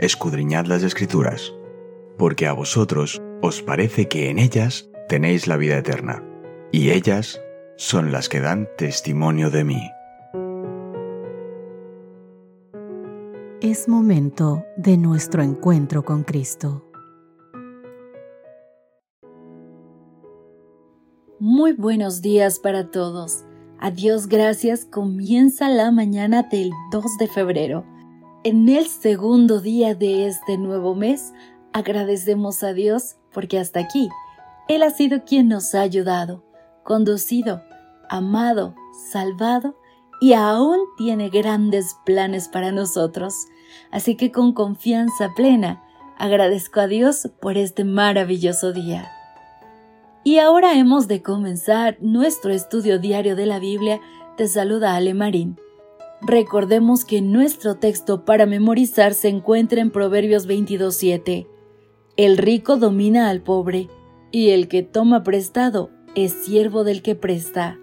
escudriñad las escrituras, porque a vosotros os parece que en ellas tenéis la vida eterna, y ellas son las que dan testimonio de mí. Es momento de nuestro encuentro con Cristo. Muy buenos días para todos. A Dios gracias comienza la mañana del 2 de febrero en el segundo día de este nuevo mes, agradecemos a Dios porque hasta aquí Él ha sido quien nos ha ayudado, conducido, amado, salvado y aún tiene grandes planes para nosotros. Así que con confianza plena agradezco a Dios por este maravilloso día. Y ahora hemos de comenzar nuestro estudio diario de la Biblia. Te saluda Ale Marín. Recordemos que nuestro texto para memorizar se encuentra en Proverbios 22.7. El rico domina al pobre, y el que toma prestado es siervo del que presta.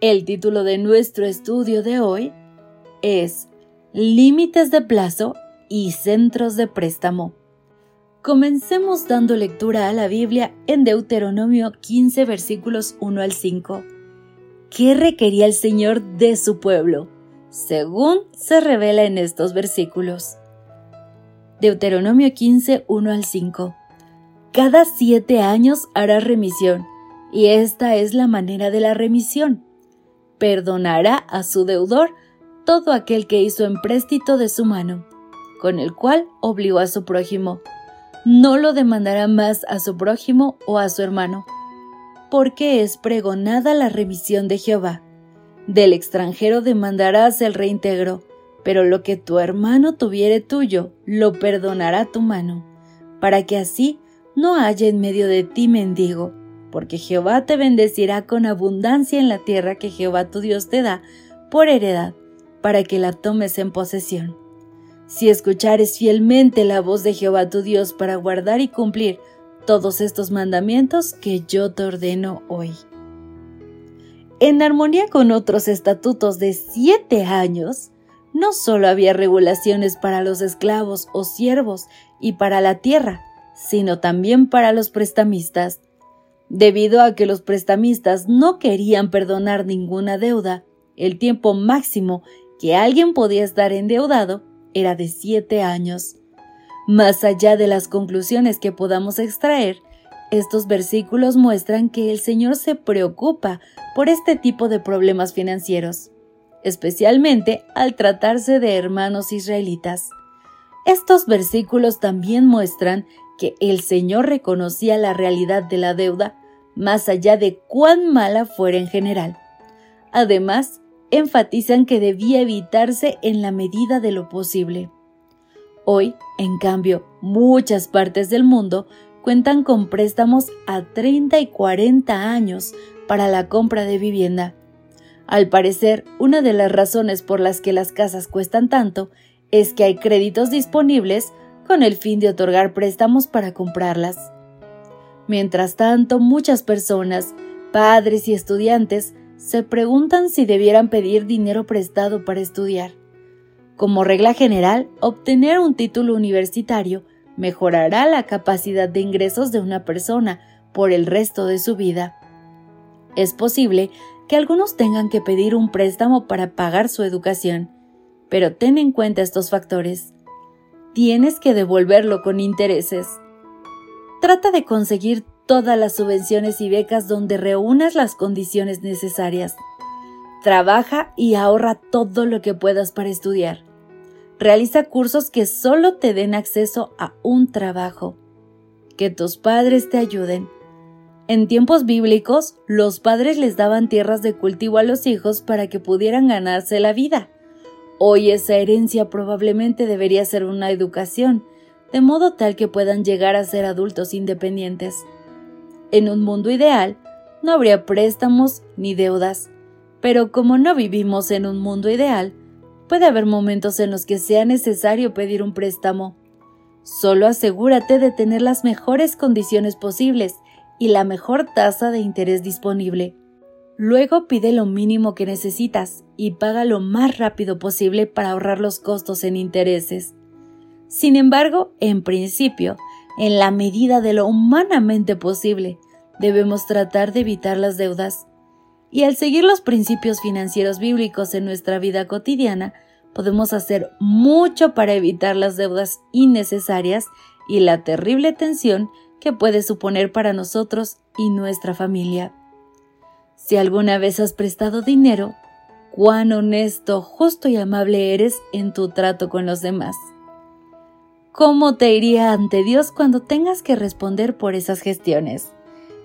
El título de nuestro estudio de hoy es Límites de plazo y centros de préstamo. Comencemos dando lectura a la Biblia en Deuteronomio 15 versículos 1 al 5. ¿Qué requería el Señor de su pueblo? Según se revela en estos versículos. Deuteronomio 15, 1 al 5. Cada siete años hará remisión, y esta es la manera de la remisión. Perdonará a su deudor todo aquel que hizo empréstito de su mano, con el cual obligó a su prójimo. No lo demandará más a su prójimo o a su hermano, porque es pregonada la remisión de Jehová del extranjero demandarás el reintegro, pero lo que tu hermano tuviere tuyo, lo perdonará tu mano, para que así no haya en medio de ti mendigo, porque Jehová te bendecirá con abundancia en la tierra que Jehová tu Dios te da por heredad, para que la tomes en posesión. Si escuchares fielmente la voz de Jehová tu Dios para guardar y cumplir todos estos mandamientos que yo te ordeno hoy. En armonía con otros estatutos de siete años, no solo había regulaciones para los esclavos o siervos y para la tierra, sino también para los prestamistas. Debido a que los prestamistas no querían perdonar ninguna deuda, el tiempo máximo que alguien podía estar endeudado era de siete años. Más allá de las conclusiones que podamos extraer, estos versículos muestran que el Señor se preocupa por este tipo de problemas financieros, especialmente al tratarse de hermanos israelitas. Estos versículos también muestran que el Señor reconocía la realidad de la deuda más allá de cuán mala fuera en general. Además, enfatizan que debía evitarse en la medida de lo posible. Hoy, en cambio, muchas partes del mundo cuentan con préstamos a 30 y 40 años para la compra de vivienda. Al parecer, una de las razones por las que las casas cuestan tanto es que hay créditos disponibles con el fin de otorgar préstamos para comprarlas. Mientras tanto, muchas personas, padres y estudiantes, se preguntan si debieran pedir dinero prestado para estudiar. Como regla general, obtener un título universitario mejorará la capacidad de ingresos de una persona por el resto de su vida. Es posible que algunos tengan que pedir un préstamo para pagar su educación, pero ten en cuenta estos factores. Tienes que devolverlo con intereses. Trata de conseguir todas las subvenciones y becas donde reúnas las condiciones necesarias. Trabaja y ahorra todo lo que puedas para estudiar. Realiza cursos que solo te den acceso a un trabajo. Que tus padres te ayuden. En tiempos bíblicos, los padres les daban tierras de cultivo a los hijos para que pudieran ganarse la vida. Hoy esa herencia probablemente debería ser una educación, de modo tal que puedan llegar a ser adultos independientes. En un mundo ideal, no habría préstamos ni deudas, pero como no vivimos en un mundo ideal, Puede haber momentos en los que sea necesario pedir un préstamo. Solo asegúrate de tener las mejores condiciones posibles y la mejor tasa de interés disponible. Luego pide lo mínimo que necesitas y paga lo más rápido posible para ahorrar los costos en intereses. Sin embargo, en principio, en la medida de lo humanamente posible, debemos tratar de evitar las deudas. Y al seguir los principios financieros bíblicos en nuestra vida cotidiana, podemos hacer mucho para evitar las deudas innecesarias y la terrible tensión que puede suponer para nosotros y nuestra familia. Si alguna vez has prestado dinero, cuán honesto, justo y amable eres en tu trato con los demás. ¿Cómo te iría ante Dios cuando tengas que responder por esas gestiones?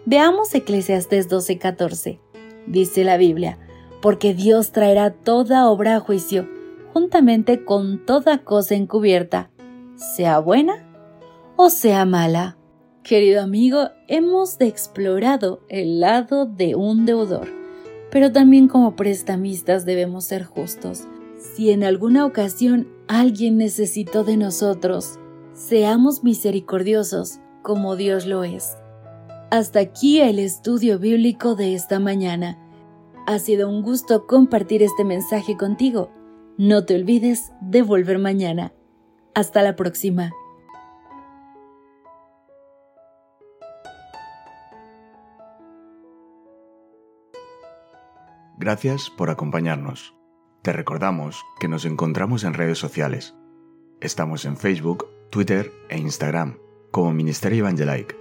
Veamos Eclesiastes 12:14. Dice la Biblia, porque Dios traerá toda obra a juicio, juntamente con toda cosa encubierta, sea buena o sea mala. Querido amigo, hemos explorado el lado de un deudor, pero también como prestamistas debemos ser justos. Si en alguna ocasión alguien necesitó de nosotros, seamos misericordiosos como Dios lo es. Hasta aquí el estudio bíblico de esta mañana. Ha sido un gusto compartir este mensaje contigo. No te olvides de volver mañana. Hasta la próxima. Gracias por acompañarnos. Te recordamos que nos encontramos en redes sociales. Estamos en Facebook, Twitter e Instagram como Ministerio Evangelike.